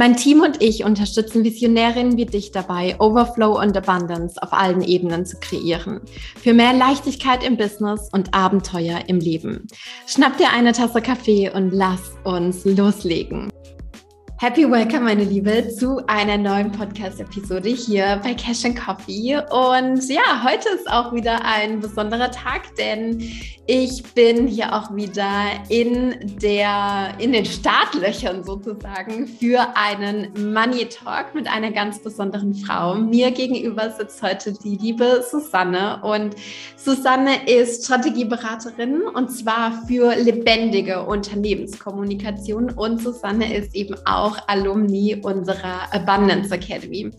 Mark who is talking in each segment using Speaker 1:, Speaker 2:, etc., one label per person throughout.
Speaker 1: Mein Team und ich unterstützen Visionärinnen wie dich dabei, Overflow und Abundance auf allen Ebenen zu kreieren. Für mehr Leichtigkeit im Business und Abenteuer im Leben. Schnapp dir eine Tasse Kaffee und lass uns loslegen. Happy Welcome, meine Liebe, zu einer neuen Podcast-Episode hier bei Cash and Coffee. Und ja, heute ist auch wieder ein besonderer Tag, denn ich bin hier auch wieder in der, in den Startlöchern sozusagen für einen Money Talk mit einer ganz besonderen Frau. Mir gegenüber sitzt heute die liebe Susanne und Susanne ist Strategieberaterin und zwar für lebendige Unternehmenskommunikation und Susanne ist eben auch auch Alumni unserer Abundance Academy.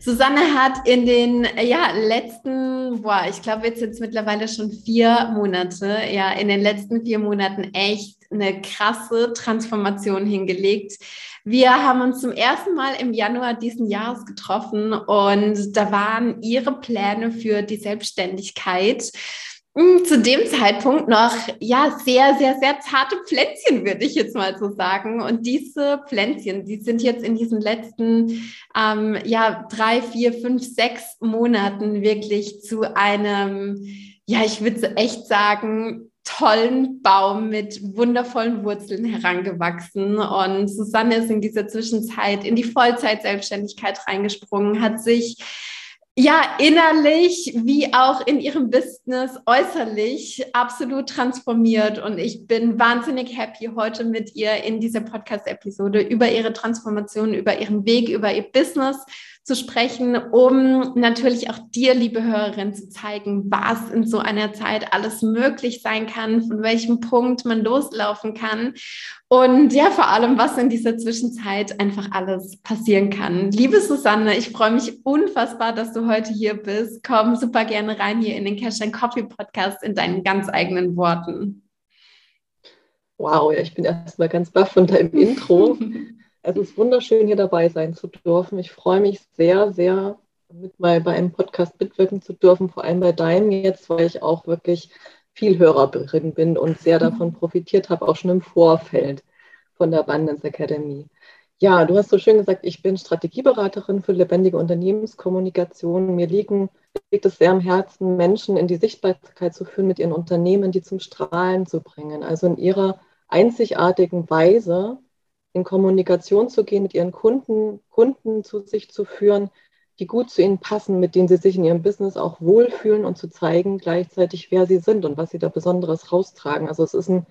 Speaker 1: Susanne hat in den ja, letzten, boah, ich glaube, jetzt es mittlerweile schon vier Monate, ja, in den letzten vier Monaten echt eine krasse Transformation hingelegt. Wir haben uns zum ersten Mal im Januar diesen Jahres getroffen und da waren ihre Pläne für die Selbstständigkeit zu dem Zeitpunkt noch ja sehr, sehr, sehr zarte Pflänzchen, würde ich jetzt mal so sagen. Und diese Pflänzchen, die sind jetzt in diesen letzten ähm, ja drei, vier, fünf, sechs Monaten wirklich zu einem, ja, ich würde echt sagen, tollen Baum mit wundervollen Wurzeln herangewachsen. Und Susanne ist in dieser Zwischenzeit in die Vollzeit-Selbstständigkeit reingesprungen, hat sich ja, innerlich wie auch in ihrem Business äußerlich absolut transformiert. Und ich bin wahnsinnig happy, heute mit ihr in dieser Podcast-Episode über ihre Transformation, über ihren Weg, über ihr Business zu sprechen, um natürlich auch dir, liebe Hörerin, zu zeigen, was in so einer Zeit alles möglich sein kann, von welchem Punkt man loslaufen kann und ja, vor allem, was in dieser Zwischenzeit einfach alles passieren kann. Liebe Susanne, ich freue mich unfassbar, dass du heute hier bist. Komm super gerne rein hier in den Cash and Coffee Podcast in deinen ganz eigenen Worten.
Speaker 2: Wow, ja, ich bin erstmal ganz baff von deinem Intro. Es ist wunderschön, hier dabei sein zu dürfen. Ich freue mich sehr, sehr, mit mal bei einem Podcast mitwirken zu dürfen, vor allem bei deinem jetzt, weil ich auch wirklich viel Hörerin bin und sehr davon profitiert habe, auch schon im Vorfeld von der Abundance Academy. Ja, du hast so schön gesagt, ich bin Strategieberaterin für lebendige Unternehmenskommunikation. Mir liegen, liegt es sehr am Herzen, Menschen in die Sichtbarkeit zu führen, mit ihren Unternehmen, die zum Strahlen zu bringen. Also in ihrer einzigartigen Weise in Kommunikation zu gehen, mit ihren Kunden, Kunden zu sich zu führen, die gut zu ihnen passen, mit denen sie sich in ihrem Business auch wohlfühlen und zu zeigen gleichzeitig, wer sie sind und was sie da Besonderes raustragen. Also es ist ein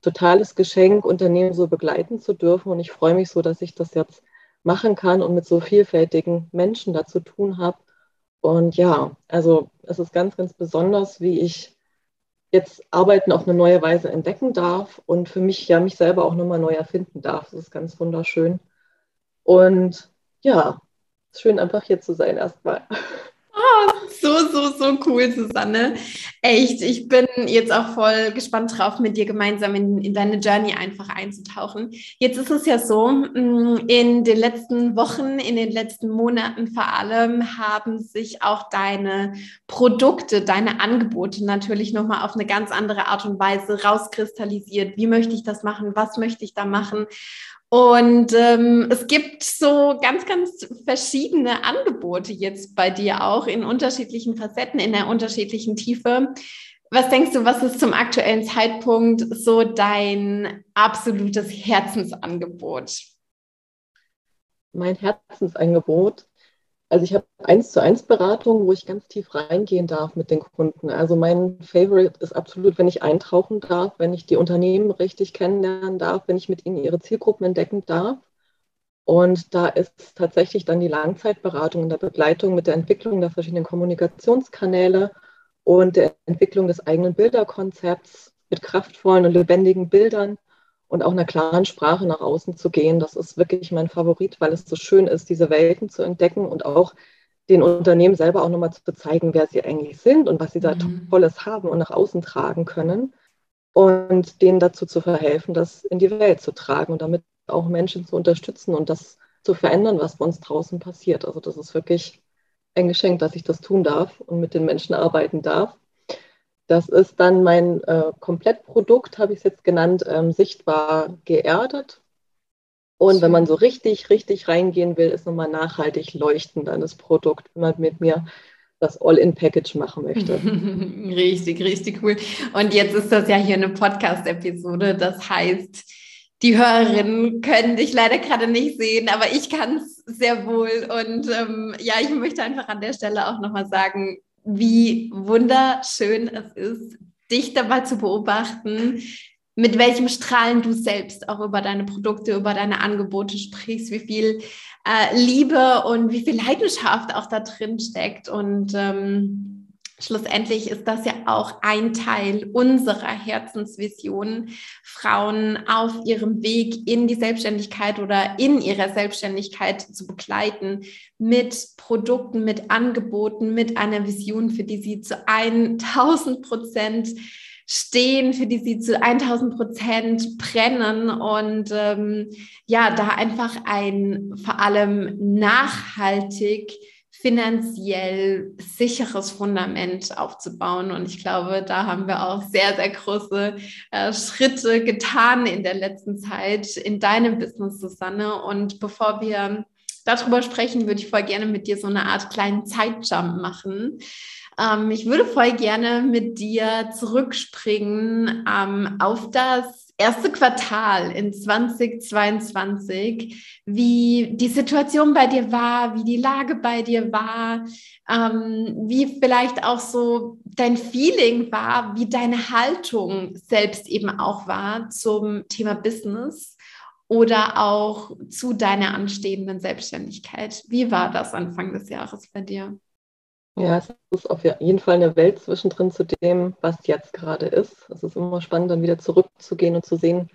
Speaker 2: totales Geschenk, Unternehmen so begleiten zu dürfen und ich freue mich so, dass ich das jetzt machen kann und mit so vielfältigen Menschen da zu tun habe. Und ja, also es ist ganz, ganz besonders, wie ich jetzt Arbeiten auf eine neue Weise entdecken darf und für mich ja mich selber auch nochmal neu erfinden darf. Das ist ganz wunderschön. Und ja, schön einfach hier zu sein erstmal.
Speaker 1: So, so, so cool, Susanne. Echt, ich bin jetzt auch voll gespannt drauf, mit dir gemeinsam in, in deine Journey einfach einzutauchen. Jetzt ist es ja so, mm, in den letzten Wochen, in den letzten Monaten vor allem haben sich auch deine Produkte, deine Angebote natürlich nochmal auf eine ganz andere Art und Weise rauskristallisiert. Wie möchte ich das machen? Was möchte ich da machen? Und ähm, es gibt so ganz, ganz verschiedene Angebote jetzt bei dir auch in unterschiedlichen Facetten, in der unterschiedlichen Tiefe. Was denkst du, was ist zum aktuellen Zeitpunkt so dein absolutes Herzensangebot?
Speaker 2: Mein Herzensangebot also ich habe eins zu eins Beratung, wo ich ganz tief reingehen darf mit den Kunden. Also mein Favorite ist absolut, wenn ich eintauchen darf, wenn ich die Unternehmen richtig kennenlernen darf, wenn ich mit ihnen ihre Zielgruppen entdecken darf. Und da ist tatsächlich dann die Langzeitberatung in der Begleitung mit der Entwicklung der verschiedenen Kommunikationskanäle und der Entwicklung des eigenen Bilderkonzepts mit kraftvollen und lebendigen Bildern und auch einer klaren Sprache nach außen zu gehen. Das ist wirklich mein Favorit, weil es so schön ist, diese Welten zu entdecken und auch den Unternehmen selber auch nochmal zu zeigen, wer sie eigentlich sind und was sie da mhm. Tolles haben und nach außen tragen können. und denen dazu zu verhelfen, das in die Welt zu tragen und damit auch Menschen zu unterstützen und das zu verändern, was bei uns draußen passiert. Also das ist wirklich ein Geschenk, dass ich das tun darf und mit den Menschen arbeiten darf. Das ist dann mein äh, Komplettprodukt, habe ich es jetzt genannt, ähm, sichtbar geerdet. Und wenn man so richtig, richtig reingehen will, ist nochmal nachhaltig leuchten dann das Produkt, wenn man mit mir das All-in-Package machen möchte.
Speaker 1: richtig, richtig cool. Und jetzt ist das ja hier eine Podcast-Episode. Das heißt, die Hörerinnen können dich leider gerade nicht sehen, aber ich kann es sehr wohl. Und ähm, ja, ich möchte einfach an der Stelle auch nochmal sagen, wie wunderschön es ist, dich dabei zu beobachten, mit welchem Strahlen du selbst auch über deine Produkte, über deine Angebote sprichst, wie viel äh, Liebe und wie viel Leidenschaft auch da drin steckt. Und ähm, schlussendlich ist das ja auch ein Teil unserer Herzensvision, Frauen auf ihrem Weg in die Selbstständigkeit oder in ihrer Selbstständigkeit zu begleiten mit Produkten, mit Angeboten, mit einer Vision, für die sie zu 1000 Prozent stehen, für die sie zu 1000 Prozent brennen und ähm, ja, da einfach ein vor allem nachhaltig finanziell sicheres Fundament aufzubauen. Und ich glaube, da haben wir auch sehr, sehr große äh, Schritte getan in der letzten Zeit in deinem Business, Susanne. Und bevor wir darüber sprechen, würde ich voll gerne mit dir so eine Art kleinen Zeitjump machen. Ähm, ich würde voll gerne mit dir zurückspringen ähm, auf das erste Quartal in 2022, wie die Situation bei dir war, wie die Lage bei dir war, ähm, wie vielleicht auch so dein Feeling war, wie deine Haltung selbst eben auch war zum Thema Business oder auch zu deiner anstehenden Selbstständigkeit. Wie war das Anfang des Jahres bei dir?
Speaker 2: Ja, es ist auf jeden Fall eine Welt zwischendrin zu dem, was jetzt gerade ist. Es ist immer spannend, dann wieder zurückzugehen und zu sehen,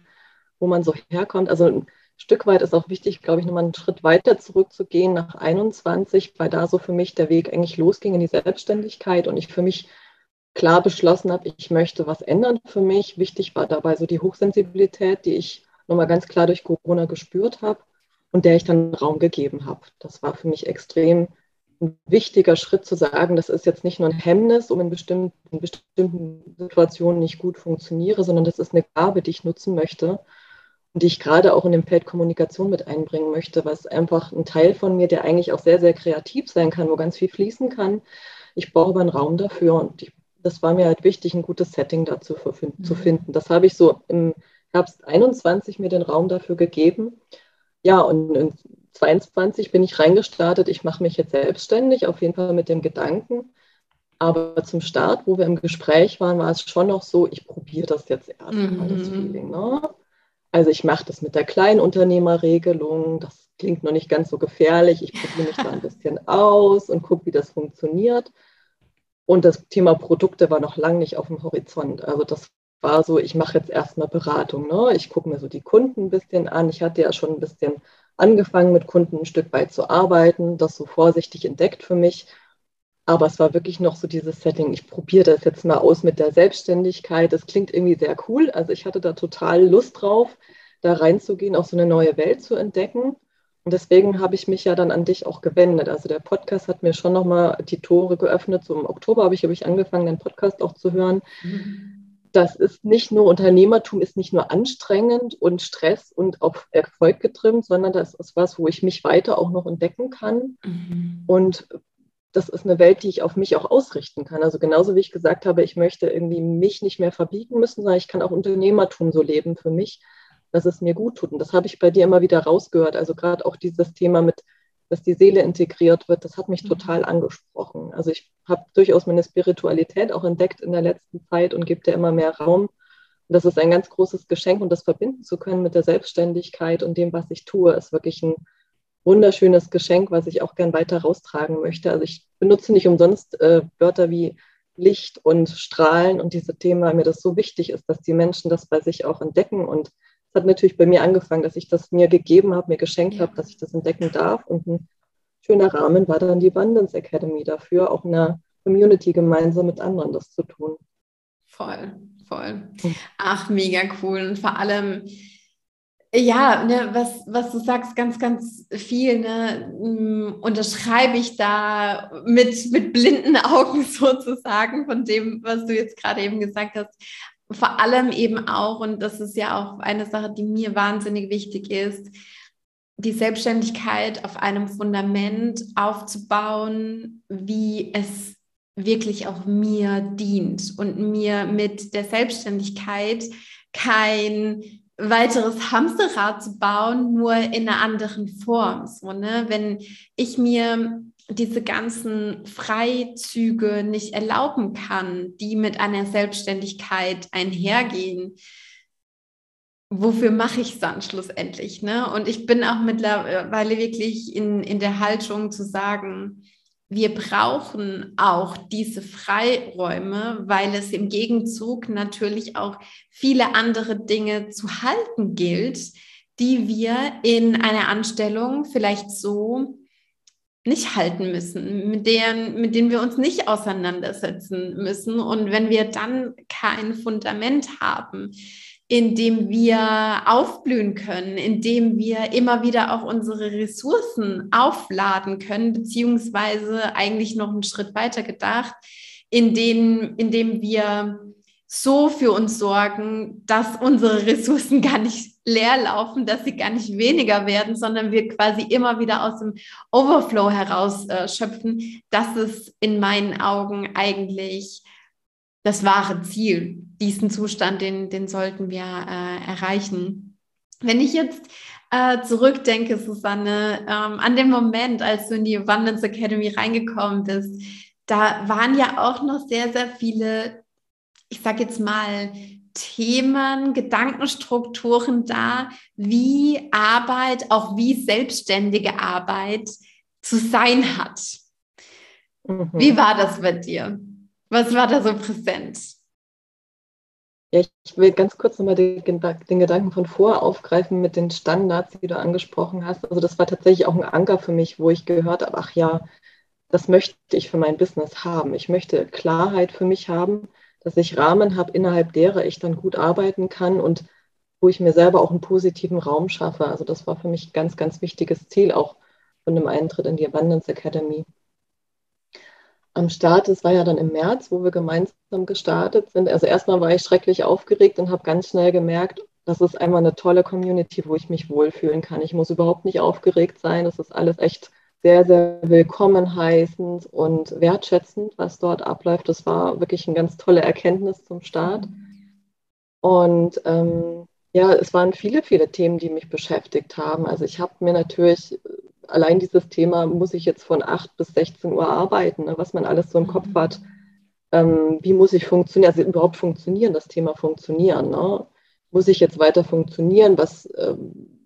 Speaker 2: wo man so herkommt. Also ein Stück weit ist auch wichtig, glaube ich, nochmal einen Schritt weiter zurückzugehen nach 21, weil da so für mich der Weg eigentlich losging in die Selbstständigkeit und ich für mich klar beschlossen habe, ich möchte was ändern für mich. Wichtig war dabei so die Hochsensibilität, die ich nochmal ganz klar durch Corona gespürt habe und der ich dann Raum gegeben habe. Das war für mich extrem ein wichtiger Schritt zu sagen, das ist jetzt nicht nur ein Hemmnis, um in bestimmten, in bestimmten Situationen nicht gut funktioniere, sondern das ist eine Gabe, die ich nutzen möchte und die ich gerade auch in dem Feld Kommunikation mit einbringen möchte, was einfach ein Teil von mir, der eigentlich auch sehr, sehr kreativ sein kann, wo ganz viel fließen kann. Ich brauche aber einen Raum dafür und ich, das war mir halt wichtig, ein gutes Setting dazu mhm. zu finden. Das habe ich so im Herbst 21 mir den Raum dafür gegeben. Ja, und 22 bin ich reingestartet, ich mache mich jetzt selbstständig, auf jeden Fall mit dem Gedanken. Aber zum Start, wo wir im Gespräch waren, war es schon noch so, ich probiere das jetzt erstmal, mhm. das Feeling. Ne? Also ich mache das mit der Kleinunternehmerregelung, das klingt noch nicht ganz so gefährlich, ich probiere mich da ein bisschen aus und gucke, wie das funktioniert. Und das Thema Produkte war noch lange nicht auf dem Horizont. Also das war so, ich mache jetzt erstmal Beratung. Ne? Ich gucke mir so die Kunden ein bisschen an. Ich hatte ja schon ein bisschen angefangen, mit Kunden ein Stück weit zu arbeiten, das so vorsichtig entdeckt für mich. Aber es war wirklich noch so dieses Setting, ich probiere das jetzt mal aus mit der Selbstständigkeit. Das klingt irgendwie sehr cool. Also ich hatte da total Lust drauf, da reinzugehen, auch so eine neue Welt zu entdecken. Und deswegen habe ich mich ja dann an dich auch gewendet. Also der Podcast hat mir schon nochmal die Tore geöffnet. So im Oktober habe ich, habe ich angefangen, den Podcast auch zu hören. Mhm das ist nicht nur Unternehmertum, ist nicht nur anstrengend und Stress und auf Erfolg getrimmt, sondern das ist was, wo ich mich weiter auch noch entdecken kann. Mhm. Und das ist eine Welt, die ich auf mich auch ausrichten kann. Also genauso wie ich gesagt habe, ich möchte irgendwie mich nicht mehr verbiegen müssen, sondern ich kann auch Unternehmertum so leben für mich, dass es mir gut tut. Und das habe ich bei dir immer wieder rausgehört. Also gerade auch dieses Thema mit dass die Seele integriert wird, das hat mich mhm. total angesprochen. Also ich habe durchaus meine Spiritualität auch entdeckt in der letzten Zeit und gebe dir immer mehr Raum. Und das ist ein ganz großes Geschenk und das verbinden zu können mit der Selbstständigkeit und dem, was ich tue, ist wirklich ein wunderschönes Geschenk, was ich auch gern weiter raustragen möchte. Also ich benutze nicht umsonst äh, Wörter wie Licht und Strahlen und diese Themen, weil mir das so wichtig ist, dass die Menschen das bei sich auch entdecken und es hat natürlich bei mir angefangen, dass ich das mir gegeben habe, mir geschenkt habe, dass ich das entdecken darf. Und ein schöner Rahmen war dann die Abundance Academy dafür, auch in einer Community gemeinsam mit anderen das zu tun.
Speaker 1: Voll, voll. Ach, mega cool. Und vor allem, ja, ne, was, was du sagst, ganz, ganz viel, ne, mm, unterschreibe ich da mit, mit blinden Augen sozusagen von dem, was du jetzt gerade eben gesagt hast. Vor allem eben auch, und das ist ja auch eine Sache, die mir wahnsinnig wichtig ist, die Selbstständigkeit auf einem Fundament aufzubauen, wie es wirklich auch mir dient und mir mit der Selbstständigkeit kein weiteres Hamsterrad zu bauen, nur in einer anderen Form. So, ne? Wenn ich mir diese ganzen Freizüge nicht erlauben kann, die mit einer Selbstständigkeit einhergehen, wofür mache ich es dann schlussendlich? Ne? Und ich bin auch mittlerweile wirklich in, in der Haltung zu sagen, wir brauchen auch diese Freiräume, weil es im Gegenzug natürlich auch viele andere Dinge zu halten gilt, die wir in einer Anstellung vielleicht so nicht halten müssen, mit denen, mit denen wir uns nicht auseinandersetzen müssen. Und wenn wir dann kein Fundament haben, in dem wir aufblühen können, in dem wir immer wieder auch unsere Ressourcen aufladen können, beziehungsweise eigentlich noch einen Schritt weiter gedacht, in, denen, in dem wir so für uns sorgen, dass unsere Ressourcen gar nicht leer laufen, dass sie gar nicht weniger werden, sondern wir quasi immer wieder aus dem Overflow heraus äh, schöpfen. Das ist in meinen Augen eigentlich das wahre Ziel. Diesen Zustand, den, den sollten wir äh, erreichen. Wenn ich jetzt äh, zurückdenke, Susanne, ähm, an den Moment, als du in die Abundance Academy reingekommen bist, da waren ja auch noch sehr, sehr viele, ich sage jetzt mal, Themen, Gedankenstrukturen da, wie Arbeit, auch wie selbstständige Arbeit zu sein hat. Mhm. Wie war das bei dir? Was war da so präsent?
Speaker 2: Ja, ich will ganz kurz nochmal den, den Gedanken von vor aufgreifen mit den Standards, die du angesprochen hast. Also das war tatsächlich auch ein Anker für mich, wo ich gehört habe, ach ja, das möchte ich für mein Business haben. Ich möchte Klarheit für mich haben, dass ich Rahmen habe, innerhalb derer ich dann gut arbeiten kann und wo ich mir selber auch einen positiven Raum schaffe. Also das war für mich ein ganz, ganz wichtiges Ziel auch von dem Eintritt in die Abundance Academy am Start, das war ja dann im März, wo wir gemeinsam gestartet sind. Also erstmal war ich schrecklich aufgeregt und habe ganz schnell gemerkt, das ist einmal eine tolle Community, wo ich mich wohlfühlen kann. Ich muss überhaupt nicht aufgeregt sein. Das ist alles echt sehr, sehr willkommen heißend und wertschätzend, was dort abläuft. Das war wirklich eine ganz tolle Erkenntnis zum Start. Und ähm, ja, es waren viele, viele Themen, die mich beschäftigt haben. Also ich habe mir natürlich allein dieses Thema, muss ich jetzt von 8 bis 16 Uhr arbeiten, ne, was man alles so im Kopf mhm. hat. Ähm, wie muss ich funktionieren, also überhaupt funktionieren, das Thema funktionieren. Ne? Muss ich jetzt weiter funktionieren? Was ähm,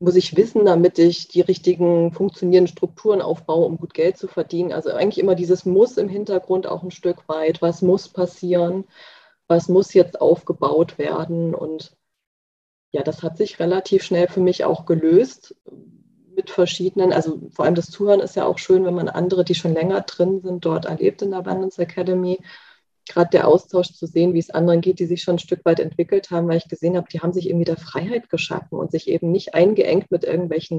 Speaker 2: muss ich wissen, damit ich die richtigen funktionierenden Strukturen aufbaue, um gut Geld zu verdienen? Also eigentlich immer dieses Muss im Hintergrund auch ein Stück weit. Was muss passieren? Was muss jetzt aufgebaut werden? Und ja, das hat sich relativ schnell für mich auch gelöst mit verschiedenen, also vor allem das Zuhören ist ja auch schön, wenn man andere, die schon länger drin sind, dort erlebt in der Abundance Academy. Gerade der Austausch zu sehen, wie es anderen geht, die sich schon ein Stück weit entwickelt haben, weil ich gesehen habe, die haben sich irgendwie der Freiheit geschaffen und sich eben nicht eingeengt mit irgendwelchen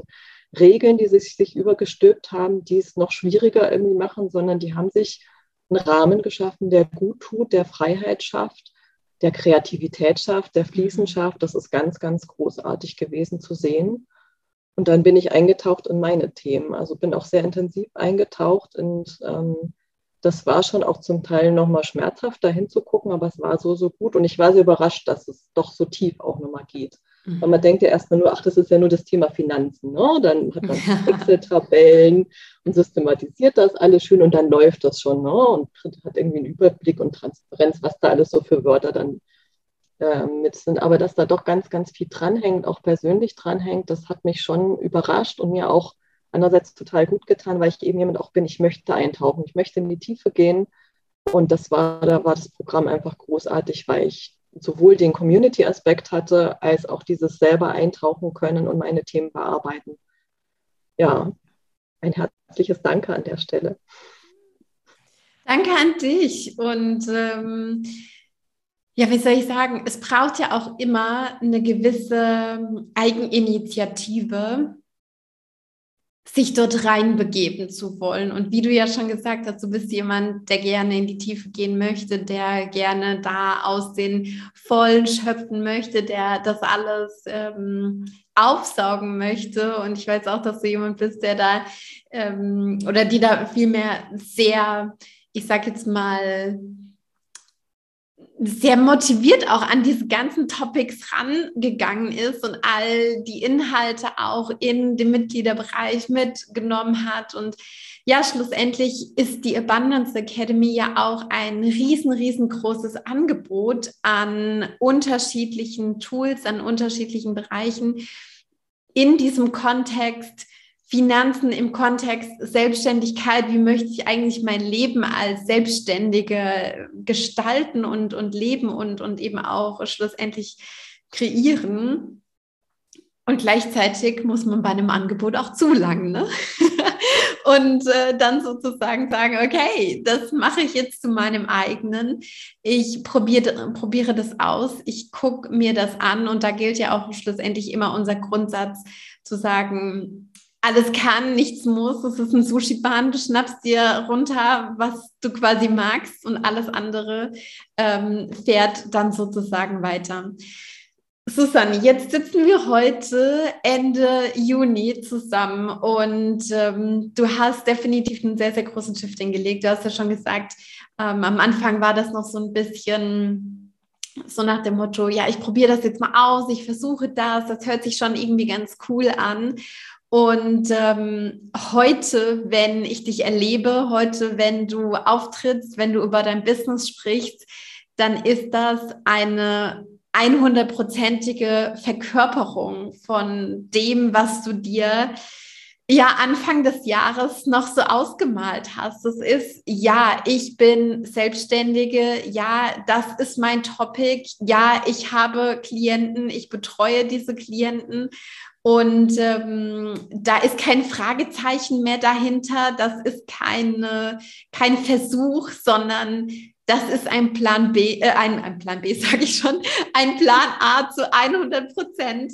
Speaker 2: Regeln, die sich, sich übergestülpt haben, die es noch schwieriger irgendwie machen, sondern die haben sich einen Rahmen geschaffen, der gut tut, der Freiheit schafft, der Kreativität schafft, der Fließen schafft. Das ist ganz, ganz großartig gewesen zu sehen. Und dann bin ich eingetaucht in meine Themen. Also bin auch sehr intensiv eingetaucht und ähm, das war schon auch zum Teil nochmal schmerzhaft, da hinzugucken, aber es war so, so gut. Und ich war sehr überrascht, dass es doch so tief auch nochmal geht. Mhm. Weil man denkt ja erstmal nur, ach, das ist ja nur das Thema Finanzen. Ne? Dann hat man Excel-Tabellen und systematisiert das alles schön und dann läuft das schon. Ne? Und hat irgendwie einen Überblick und Transparenz, was da alles so für Wörter dann äh, mit sind. Aber dass da doch ganz, ganz viel dranhängt, auch persönlich dranhängt, das hat mich schon überrascht und mir auch einerseits total gut getan, weil ich eben jemand auch bin, ich möchte eintauchen, ich möchte in die Tiefe gehen. Und das war, da war das Programm einfach großartig, weil ich sowohl den Community-Aspekt hatte, als auch dieses selber eintauchen können und meine Themen bearbeiten. Ja, ein herzliches Danke an der Stelle.
Speaker 1: Danke an dich. Und ähm, Ja, wie soll ich sagen? Es braucht ja auch immer eine gewisse Eigeninitiative, sich dort reinbegeben zu wollen. Und wie du ja schon gesagt hast, du bist jemand, der gerne in die Tiefe gehen möchte, der gerne da aus den Vollen schöpfen möchte, der das alles ähm, aufsaugen möchte. Und ich weiß auch, dass du jemand bist, der da ähm, oder die da vielmehr sehr, ich sag jetzt mal, sehr motiviert auch an diese ganzen Topics rangegangen ist und all die Inhalte auch in dem Mitgliederbereich mitgenommen hat. Und ja, schlussendlich ist die Abundance Academy ja auch ein riesen, riesengroßes Angebot an unterschiedlichen Tools, an unterschiedlichen Bereichen in diesem Kontext Finanzen im Kontext Selbstständigkeit, wie möchte ich eigentlich mein Leben als Selbstständige gestalten und, und leben und, und eben auch schlussendlich kreieren. Und gleichzeitig muss man bei einem Angebot auch zulangen. Ne? und äh, dann sozusagen sagen, okay, das mache ich jetzt zu meinem eigenen. Ich probiere, probiere das aus, ich gucke mir das an und da gilt ja auch schlussendlich immer unser Grundsatz zu sagen, alles kann, nichts muss. Es ist ein Sushi-Bahn, du schnappst dir runter, was du quasi magst und alles andere ähm, fährt dann sozusagen weiter. Susanne, jetzt sitzen wir heute Ende Juni zusammen und ähm, du hast definitiv einen sehr, sehr großen Shift hingelegt. Du hast ja schon gesagt, ähm, am Anfang war das noch so ein bisschen so nach dem Motto, ja, ich probiere das jetzt mal aus, ich versuche das, das hört sich schon irgendwie ganz cool an. Und ähm, heute, wenn ich dich erlebe, heute, wenn du auftrittst, wenn du über dein Business sprichst, dann ist das eine 100-prozentige Verkörperung von dem, was du dir ja Anfang des Jahres noch so ausgemalt hast. Das ist, ja, ich bin Selbstständige, ja, das ist mein Topic, ja, ich habe Klienten, ich betreue diese Klienten und ähm, da ist kein Fragezeichen mehr dahinter, das ist keine, kein Versuch, sondern das ist ein Plan B, äh, ein, ein Plan B sage ich schon, ein Plan A zu 100 Prozent,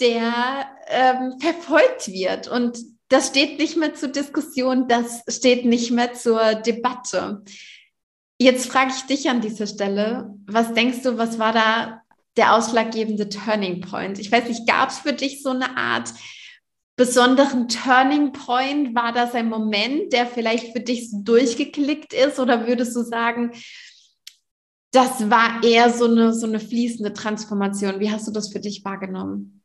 Speaker 1: der ähm, verfolgt wird. Und das steht nicht mehr zur Diskussion, das steht nicht mehr zur Debatte. Jetzt frage ich dich an dieser Stelle, was denkst du, was war da der ausschlaggebende Turning Point? Ich weiß nicht, gab es für dich so eine Art besonderen Turning Point? War das ein Moment, der vielleicht für dich so durchgeklickt ist? Oder würdest du sagen, das war eher so eine, so eine fließende Transformation? Wie hast du das für dich wahrgenommen?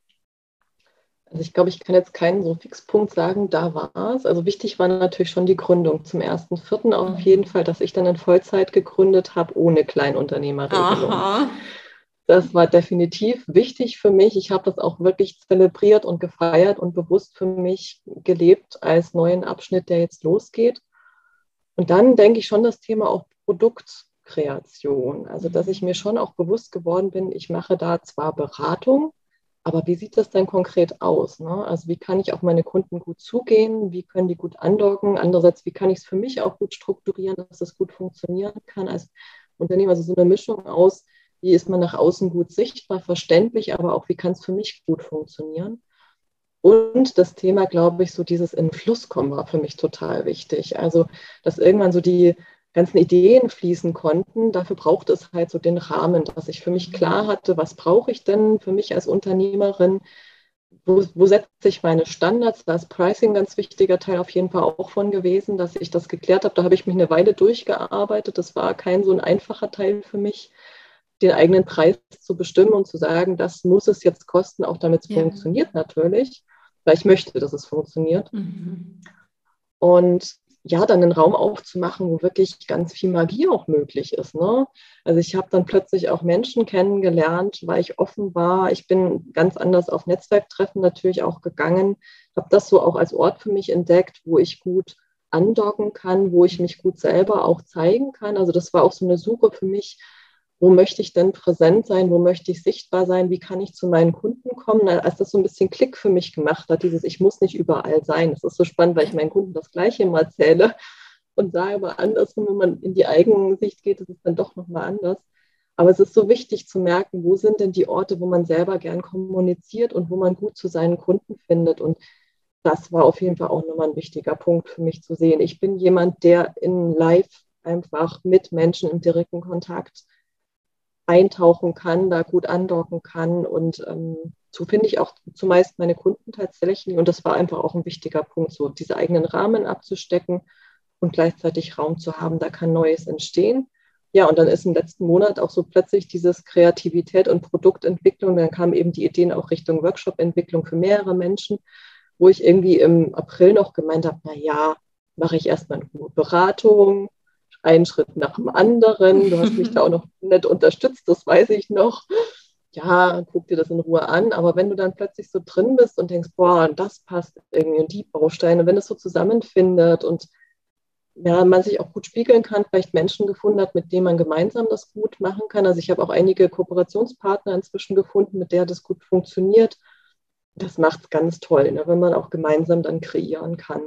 Speaker 2: Also ich glaube, ich kann jetzt keinen so Fixpunkt sagen, da war es. Also wichtig war natürlich schon die Gründung zum ersten Vierten auf mhm. jeden Fall, dass ich dann in Vollzeit gegründet habe, ohne Kleinunternehmerregelung. Aha. Das war definitiv wichtig für mich. Ich habe das auch wirklich zelebriert und gefeiert und bewusst für mich gelebt als neuen Abschnitt, der jetzt losgeht. Und dann denke ich schon das Thema auch Produktkreation. Also, dass ich mir schon auch bewusst geworden bin, ich mache da zwar Beratung, aber wie sieht das denn konkret aus? Ne? Also wie kann ich auf meine Kunden gut zugehen? Wie können die gut andocken? Andererseits, wie kann ich es für mich auch gut strukturieren, dass es gut funktionieren kann als Unternehmen? Also so eine Mischung aus, wie ist man nach außen gut sichtbar, verständlich, aber auch wie kann es für mich gut funktionieren. Und das Thema, glaube ich, so dieses in Fluss kommen war für mich total wichtig. Also, dass irgendwann so die ganzen Ideen fließen konnten. Dafür braucht es halt so den Rahmen, dass ich für mich klar hatte, was brauche ich denn für mich als Unternehmerin? Wo, wo setze ich meine Standards? Da ist Pricing ein ganz wichtiger Teil auf jeden Fall auch von gewesen, dass ich das geklärt habe. Da habe ich mich eine Weile durchgearbeitet. Das war kein so ein einfacher Teil für mich den eigenen Preis zu bestimmen und zu sagen, das muss es jetzt kosten, auch damit es ja. funktioniert natürlich, weil ich möchte, dass es funktioniert. Mhm. Und ja, dann einen Raum aufzumachen, wo wirklich ganz viel Magie auch möglich ist. Ne? Also ich habe dann plötzlich auch Menschen kennengelernt, weil ich offen war. Ich bin ganz anders auf Netzwerktreffen natürlich auch gegangen, habe das so auch als Ort für mich entdeckt, wo ich gut andocken kann, wo ich mich gut selber auch zeigen kann. Also das war auch so eine Suche für mich, wo möchte ich denn präsent sein, wo möchte ich sichtbar sein, wie kann ich zu meinen Kunden kommen, als das so ein bisschen Klick für mich gemacht hat, dieses ich muss nicht überall sein. Das ist so spannend, weil ich meinen Kunden das Gleiche immer erzähle und sage aber andersrum, wenn man in die Eigensicht geht, ist es dann doch nochmal anders. Aber es ist so wichtig zu merken, wo sind denn die Orte, wo man selber gern kommuniziert und wo man gut zu seinen Kunden findet. Und das war auf jeden Fall auch nochmal ein wichtiger Punkt für mich zu sehen. Ich bin jemand, der in Live einfach mit Menschen im direkten Kontakt eintauchen kann, da gut andocken kann. Und ähm, so finde ich auch zumeist meine Kunden tatsächlich. Und das war einfach auch ein wichtiger Punkt, so diese eigenen Rahmen abzustecken und gleichzeitig Raum zu haben, da kann Neues entstehen. Ja, und dann ist im letzten Monat auch so plötzlich dieses Kreativität und Produktentwicklung, dann kamen eben die Ideen auch Richtung Workshop-Entwicklung für mehrere Menschen, wo ich irgendwie im April noch gemeint habe, na ja, mache ich erstmal eine Beratung, einen Schritt nach dem anderen. Du hast mich da auch noch nett unterstützt, das weiß ich noch. Ja, guck dir das in Ruhe an. Aber wenn du dann plötzlich so drin bist und denkst, boah, das passt irgendwie und die Bausteine, wenn es so zusammenfindet und ja, man sich auch gut spiegeln kann, vielleicht Menschen gefunden hat, mit denen man gemeinsam das gut machen kann. Also ich habe auch einige Kooperationspartner inzwischen gefunden, mit der das gut funktioniert. Das macht es ganz toll, ne, wenn man auch gemeinsam dann kreieren kann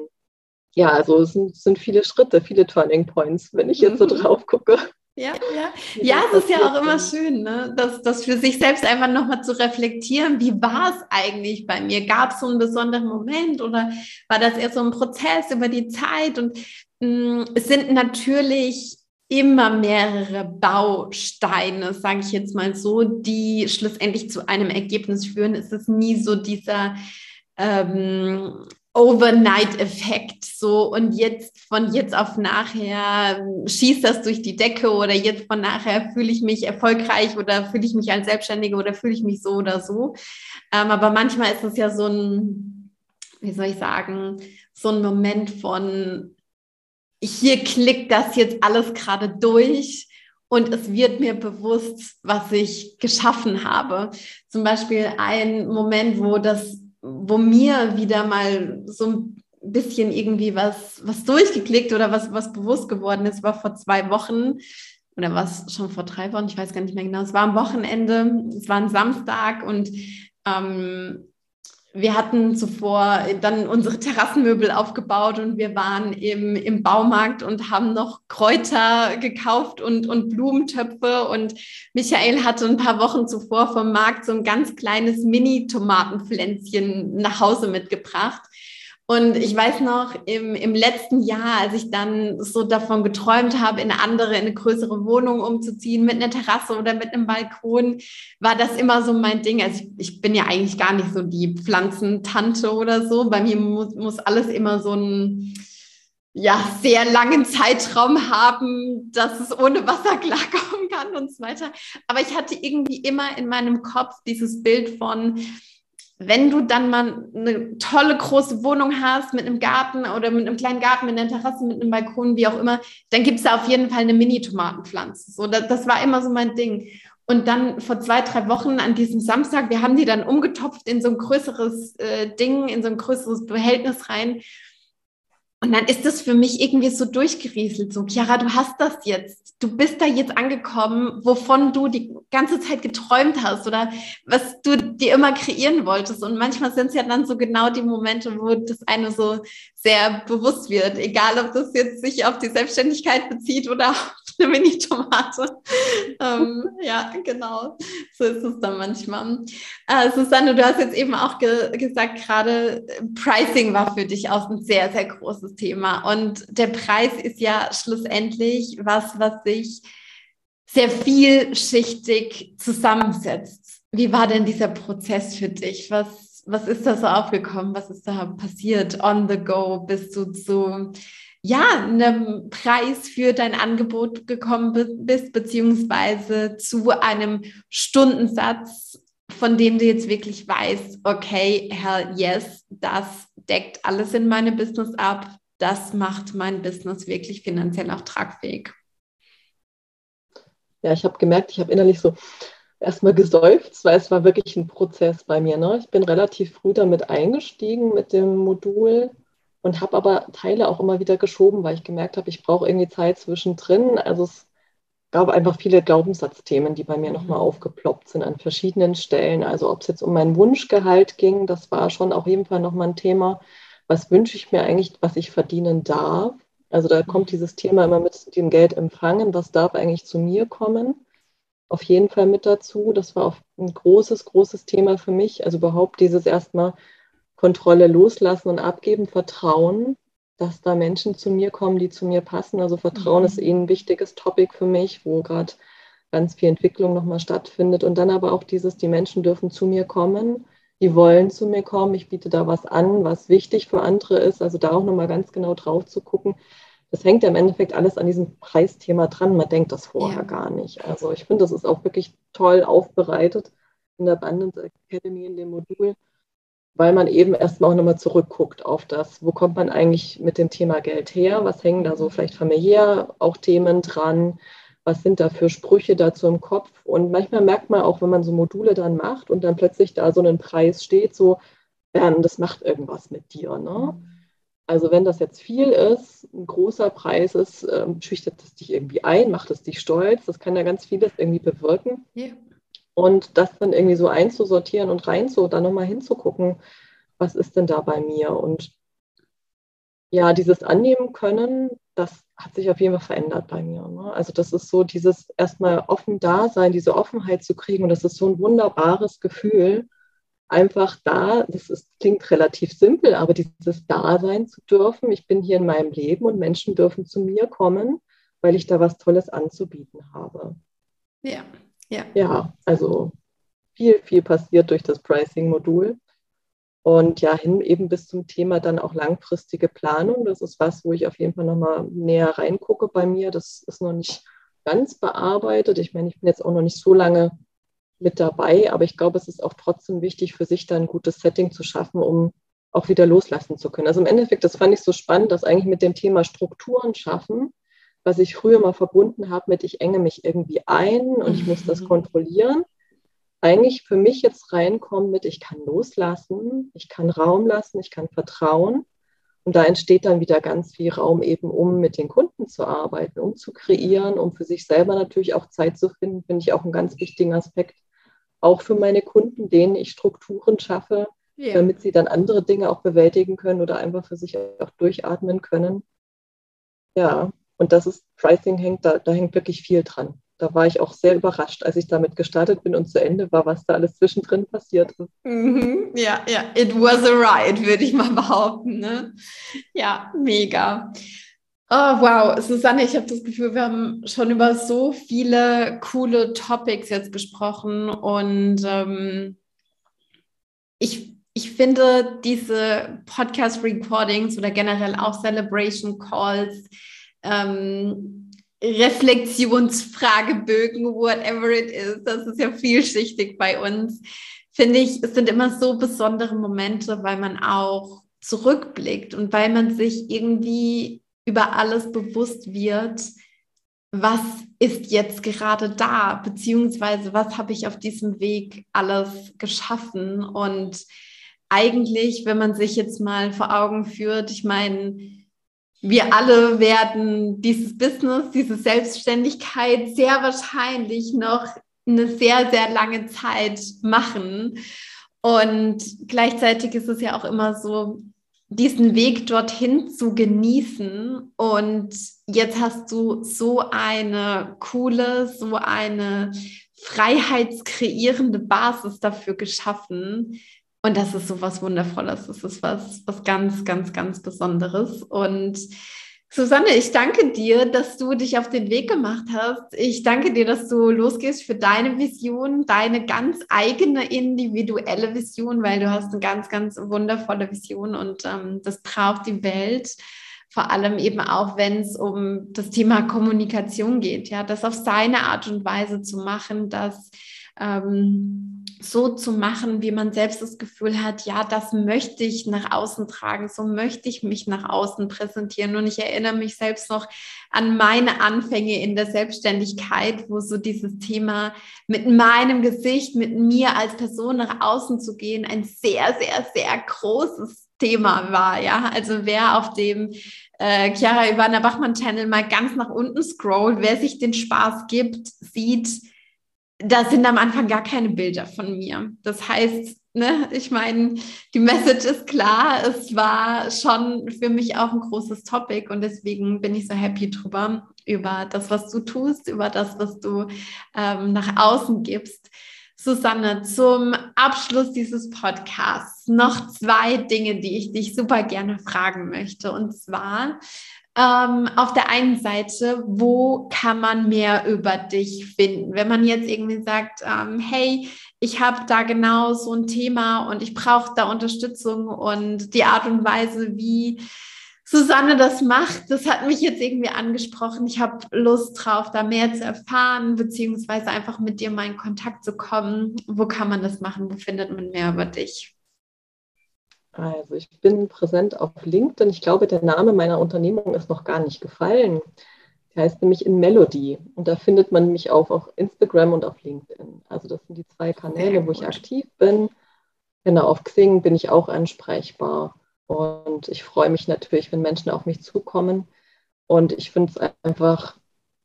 Speaker 2: ja, also es sind, sind viele Schritte, viele Turning Points, wenn ich jetzt so mhm. drauf gucke.
Speaker 1: Ja, ja. Ja, es ist ja auch immer schön, ne? das, das für sich selbst einfach nochmal zu reflektieren. Wie war es eigentlich bei mir? Gab es so einen besonderen Moment oder war das eher so ein Prozess über die Zeit? Und mh, mm, es sind natürlich immer mehrere Bausteine, sage ich jetzt mal so, die schlussendlich zu einem Ergebnis führen. Es ist nie so dieser ähm, Overnight-Effekt so und jetzt von jetzt auf nachher schießt das durch die Decke oder jetzt von nachher fühle ich mich erfolgreich oder fühle ich mich als Selbstständige oder fühle ich mich so oder so. Ähm, aber manchmal ist es ja so ein, wie soll ich sagen, so ein Moment von hier klickt das jetzt alles gerade durch und es wird mir bewusst, was ich geschaffen habe. Zum Beispiel ein Moment, wo das wo mir wieder mal so ein bisschen irgendwie was, was durchgeklickt oder was, was bewusst geworden ist, war vor zwei Wochen oder was schon vor drei Wochen, ich weiß gar nicht mehr genau. Es war am Wochenende, es war ein Samstag und ähm, wir hatten zuvor dann unsere Terrassenmöbel aufgebaut und wir waren im, im Baumarkt und haben noch Kräuter gekauft und, und Blumentöpfe. Und Michael hatte ein paar Wochen zuvor vom Markt so ein ganz kleines Mini-Tomatenpflänzchen nach Hause mitgebracht. Und ich weiß noch, im, im letzten Jahr, als ich dann so davon geträumt habe, in eine andere, in eine größere Wohnung umzuziehen, mit einer Terrasse oder mit einem Balkon, war das immer so mein Ding. Also ich, ich bin ja eigentlich gar nicht so die Pflanzentante oder so. Bei mir muss, muss alles immer so einen ja, sehr langen Zeitraum haben, dass es ohne Wasser klarkommen kann und so weiter. Aber ich hatte irgendwie immer in meinem Kopf dieses Bild von, wenn du dann mal eine tolle große Wohnung hast mit einem Garten oder mit einem kleinen Garten, mit einer Terrasse, mit einem Balkon, wie auch immer, dann gibt es da auf jeden Fall eine Mini-Tomatenpflanze. So, das, das war immer so mein Ding. Und dann vor zwei, drei Wochen an diesem Samstag, wir haben die dann umgetopft in so ein größeres äh, Ding, in so ein größeres Behältnis rein. Und dann ist das für mich irgendwie so durchgerieselt, so, Chiara, du hast das jetzt. Du bist da jetzt angekommen, wovon du die ganze Zeit geträumt hast oder was du dir immer kreieren wolltest. Und manchmal sind es ja dann so genau die Momente, wo das eine so sehr bewusst wird, egal ob das jetzt sich auf die Selbstständigkeit bezieht oder auf eine Mini-Tomate. ähm, ja, genau. So ist es dann manchmal. Äh, Susanne, du hast jetzt eben auch ge gesagt, gerade Pricing war für dich auch ein sehr, sehr großes Thema. Und der Preis ist ja schlussendlich was, was sich sehr vielschichtig zusammensetzt. Wie war denn dieser Prozess für dich? Was was ist da so aufgekommen? Was ist da passiert? On the go bist du zu ja, einem Preis für dein Angebot gekommen bist, beziehungsweise zu einem Stundensatz, von dem du jetzt wirklich weißt, okay, hell yes, das deckt alles in meine Business ab, das macht mein Business wirklich finanziell auch tragfähig.
Speaker 2: Ja, ich habe gemerkt, ich habe innerlich so erstmal geseufzt, weil es war wirklich ein Prozess bei mir. Ne? Ich bin relativ früh damit eingestiegen mit dem Modul und habe aber Teile auch immer wieder geschoben, weil ich gemerkt habe, ich brauche irgendwie Zeit zwischendrin. Also es gab einfach viele Glaubenssatzthemen, die bei mir nochmal mhm. aufgeploppt sind an verschiedenen Stellen. Also ob es jetzt um mein Wunschgehalt ging, das war schon auf jeden Fall nochmal ein Thema. Was wünsche ich mir eigentlich, was ich verdienen darf? Also da kommt mhm. dieses Thema immer mit dem Geld empfangen, was darf eigentlich zu mir kommen? auf jeden Fall mit dazu. Das war auch ein großes, großes Thema für mich. Also überhaupt dieses erstmal Kontrolle loslassen und abgeben, Vertrauen, dass da Menschen zu mir kommen, die zu mir passen. Also Vertrauen mhm. ist eh ein wichtiges Topic für mich, wo gerade ganz viel Entwicklung nochmal stattfindet. Und dann aber auch dieses, die Menschen dürfen zu mir kommen, die wollen zu mir kommen, ich biete da was an, was wichtig für andere ist. Also da auch nochmal ganz genau drauf zu gucken. Das hängt ja im Endeffekt alles an diesem Preisthema dran. Man denkt das vorher ja. gar nicht. Also ich finde, das ist auch wirklich toll aufbereitet in der Abundance Academy in dem Modul weil man eben erstmal auch nochmal zurückguckt auf das, wo kommt man eigentlich mit dem Thema Geld her, was hängen da so vielleicht familiär auch Themen dran, was sind da für Sprüche dazu im Kopf und manchmal merkt man auch, wenn man so Module dann macht und dann plötzlich da so ein Preis steht, so, ähm, das macht irgendwas mit dir. Ne? Also wenn das jetzt viel ist, ein großer Preis ist, ähm, schüchtert es dich irgendwie ein, macht es dich stolz, das kann ja ganz vieles irgendwie bewirken. Yeah. Und das dann irgendwie so einzusortieren und rein so, dann nochmal hinzugucken, was ist denn da bei mir? Und ja, dieses Annehmen können, das hat sich auf jeden Fall verändert bei mir. Ne? Also das ist so dieses erstmal offen da sein, diese Offenheit zu kriegen. Und das ist so ein wunderbares Gefühl, einfach da, das ist, klingt relativ simpel, aber dieses Dasein zu dürfen. Ich bin hier in meinem Leben und Menschen dürfen zu mir kommen, weil ich da was Tolles anzubieten habe.
Speaker 1: Ja, ja.
Speaker 2: Ja, also viel, viel passiert durch das Pricing-Modul. Und ja, hin eben bis zum Thema dann auch langfristige Planung. Das ist was, wo ich auf jeden Fall nochmal näher reingucke bei mir. Das ist noch nicht ganz bearbeitet. Ich meine, ich bin jetzt auch noch nicht so lange mit dabei, aber ich glaube, es ist auch trotzdem wichtig für sich da ein gutes Setting zu schaffen, um auch wieder loslassen zu können. Also im Endeffekt, das fand ich so spannend, dass eigentlich mit dem Thema Strukturen schaffen, was ich früher mal verbunden habe mit, ich enge mich irgendwie ein und ich muss das mhm. kontrollieren, eigentlich für mich jetzt reinkommen mit, ich kann loslassen, ich kann Raum lassen, ich kann vertrauen. Und da entsteht dann wieder ganz viel Raum eben, um mit den Kunden zu arbeiten, um zu kreieren, um für sich selber natürlich auch Zeit zu finden, finde ich auch einen ganz wichtigen Aspekt. Auch für meine Kunden, denen ich Strukturen schaffe, ja. damit sie dann andere Dinge auch bewältigen können oder einfach für sich auch durchatmen können. Ja, und das ist, Pricing hängt, da, da hängt wirklich viel dran. Da war ich auch sehr überrascht, als ich damit gestartet bin und zu Ende war, was da alles zwischendrin passiert ist.
Speaker 1: Mhm, ja, ja, it was a ride, würde ich mal behaupten. Ne? Ja, mega. Oh, wow, Susanne, ich habe das Gefühl, wir haben schon über so viele coole Topics jetzt gesprochen und ähm, ich, ich finde diese Podcast-Recordings oder generell auch Celebration Calls, ähm, Reflexionsfragebögen, whatever it is. Das ist ja vielschichtig bei uns. Finde ich, es sind immer so besondere Momente, weil man auch zurückblickt und weil man sich irgendwie über alles bewusst wird, was ist jetzt gerade da, beziehungsweise was habe ich auf diesem Weg alles geschaffen. Und eigentlich, wenn man sich jetzt mal vor Augen führt, ich meine, wir alle werden dieses Business, diese Selbstständigkeit sehr wahrscheinlich noch eine sehr, sehr lange Zeit machen. Und gleichzeitig ist es ja auch immer so, diesen Weg dorthin zu genießen. Und jetzt hast du so eine coole, so eine freiheitskreierende Basis dafür geschaffen, und das ist so was Wundervolles. Das ist was, was ganz, ganz, ganz Besonderes. Und Susanne, ich danke dir, dass du dich auf den Weg gemacht hast. Ich danke dir, dass du losgehst für deine Vision, deine ganz eigene individuelle Vision, weil du hast eine ganz, ganz wundervolle Vision und ähm, das braucht die Welt. Vor allem eben auch, wenn es um das Thema Kommunikation geht, ja, das auf seine Art und Weise zu machen, dass ähm, so zu machen, wie man selbst das Gefühl hat, ja, das möchte ich nach außen tragen, so möchte ich mich nach außen präsentieren. Und ich erinnere mich selbst noch an meine Anfänge in der Selbstständigkeit, wo so dieses Thema mit meinem Gesicht, mit mir als Person nach außen zu gehen, ein sehr, sehr, sehr großes Thema war. Ja, also wer auf dem äh, Chiara Ivana Bachmann Channel mal ganz nach unten scrollt, wer sich den Spaß gibt, sieht, da sind am Anfang gar keine Bilder von mir. Das heißt, ne, ich meine, die Message ist klar. Es war schon für mich auch ein großes Topic und deswegen bin ich so happy drüber. über das, was du tust, über das, was du ähm, nach außen gibst. Susanne, zum Abschluss dieses Podcasts noch zwei Dinge, die ich dich super gerne fragen möchte. Und zwar, ähm, auf der einen Seite, wo kann man mehr über dich finden? Wenn man jetzt irgendwie sagt, ähm, hey, ich habe da genau so ein Thema und ich brauche da Unterstützung und die Art und Weise, wie Susanne das macht, das hat mich jetzt irgendwie angesprochen. Ich habe Lust drauf, da mehr zu erfahren, beziehungsweise einfach mit dir mal in Kontakt zu kommen. Wo kann man das machen? Wo findet man mehr über dich?
Speaker 2: Also ich bin präsent auf LinkedIn. Ich glaube, der Name meiner Unternehmung ist noch gar nicht gefallen. Die heißt nämlich in Melody. Und da findet man mich auch auf Instagram und auf LinkedIn. Also das sind die zwei Kanäle, wo ich aktiv bin. Genau, auf Xing bin ich auch ansprechbar. Und ich freue mich natürlich, wenn Menschen auf mich zukommen. Und ich finde es einfach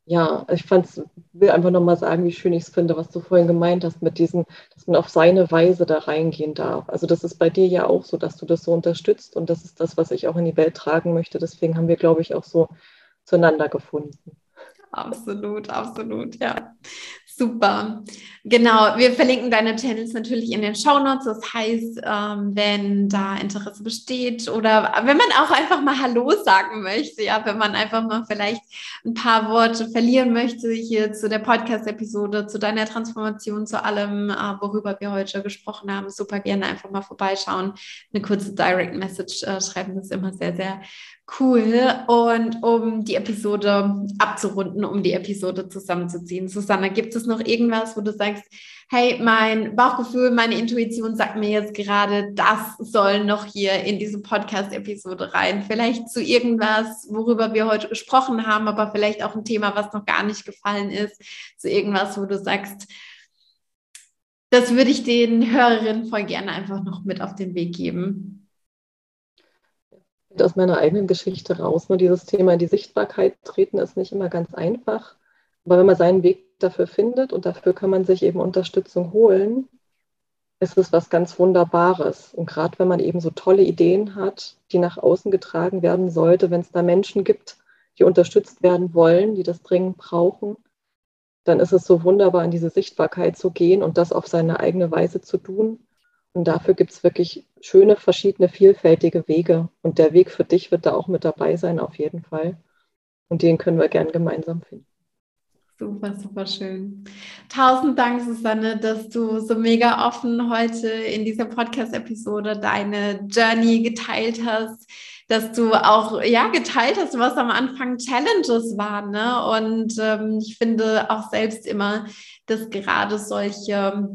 Speaker 2: ja, ich fand's, will einfach nochmal sagen, wie schön ich es finde, was du vorhin gemeint hast, mit diesem, dass man auf seine Weise da reingehen darf. Also das ist bei dir ja auch so, dass du das so unterstützt und das ist das, was ich auch in die Welt tragen möchte. Deswegen haben wir, glaube ich, auch so zueinander gefunden.
Speaker 1: Absolut, absolut, ja. Super. Genau, wir verlinken deine Channels natürlich in den Show Notes. Das heißt, ähm, wenn da Interesse besteht oder wenn man auch einfach mal Hallo sagen möchte, ja, wenn man einfach mal vielleicht ein paar Worte verlieren möchte hier zu der Podcast-Episode, zu deiner Transformation, zu allem, äh, worüber wir heute gesprochen haben, super gerne einfach mal vorbeischauen, eine kurze Direct Message äh, schreiben. Das ist immer sehr, sehr Cool. Und um die Episode abzurunden, um die Episode zusammenzuziehen, Susanna, gibt es noch irgendwas, wo du sagst, hey, mein Bauchgefühl, meine Intuition sagt mir jetzt gerade, das soll noch hier in diese Podcast-Episode rein. Vielleicht zu irgendwas, worüber wir heute gesprochen haben, aber vielleicht auch ein Thema, was noch gar nicht gefallen ist, zu irgendwas, wo du sagst, das würde ich den Hörerinnen voll gerne einfach noch mit auf den Weg geben
Speaker 2: aus meiner eigenen Geschichte raus. Nur dieses Thema in die Sichtbarkeit treten ist nicht immer ganz einfach. Aber wenn man seinen Weg dafür findet und dafür kann man sich eben Unterstützung holen, ist es was ganz Wunderbares. Und gerade wenn man eben so tolle Ideen hat, die nach außen getragen werden sollte, wenn es da Menschen gibt, die unterstützt werden wollen, die das dringend brauchen, dann ist es so wunderbar, in diese Sichtbarkeit zu gehen und das auf seine eigene Weise zu tun und dafür gibt es wirklich schöne, verschiedene, vielfältige Wege. Und der Weg für dich wird da auch mit dabei sein, auf jeden Fall. Und den können wir gern gemeinsam finden.
Speaker 1: Super, super schön. Tausend Dank, Susanne, dass du so mega offen heute in dieser Podcast-Episode deine Journey geteilt hast, dass du auch ja geteilt hast, was am Anfang Challenges waren. Ne? Und ähm, ich finde auch selbst immer, dass gerade solche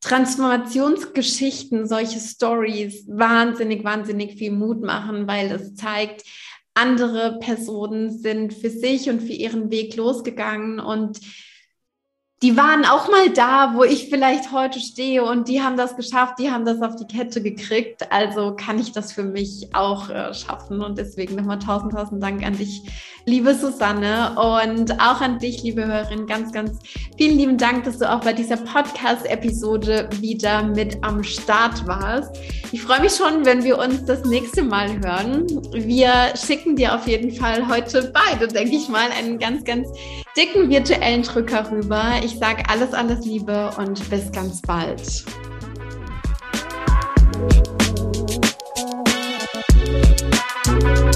Speaker 1: Transformationsgeschichten, solche Stories wahnsinnig, wahnsinnig viel Mut machen, weil es zeigt, andere Personen sind für sich und für ihren Weg losgegangen und die waren auch mal da, wo ich vielleicht heute stehe und die haben das geschafft, die haben das auf die Kette gekriegt. Also kann ich das für mich auch äh, schaffen. Und deswegen nochmal tausend, tausend Dank an dich, liebe Susanne und auch an dich, liebe Hörerin. Ganz, ganz vielen lieben Dank, dass du auch bei dieser Podcast-Episode wieder mit am Start warst. Ich freue mich schon, wenn wir uns das nächste Mal hören. Wir schicken dir auf jeden Fall heute beide, denke ich mal, einen ganz, ganz dicken virtuellen Drücker rüber. Sage alles, alles Liebe und bis ganz bald. Thank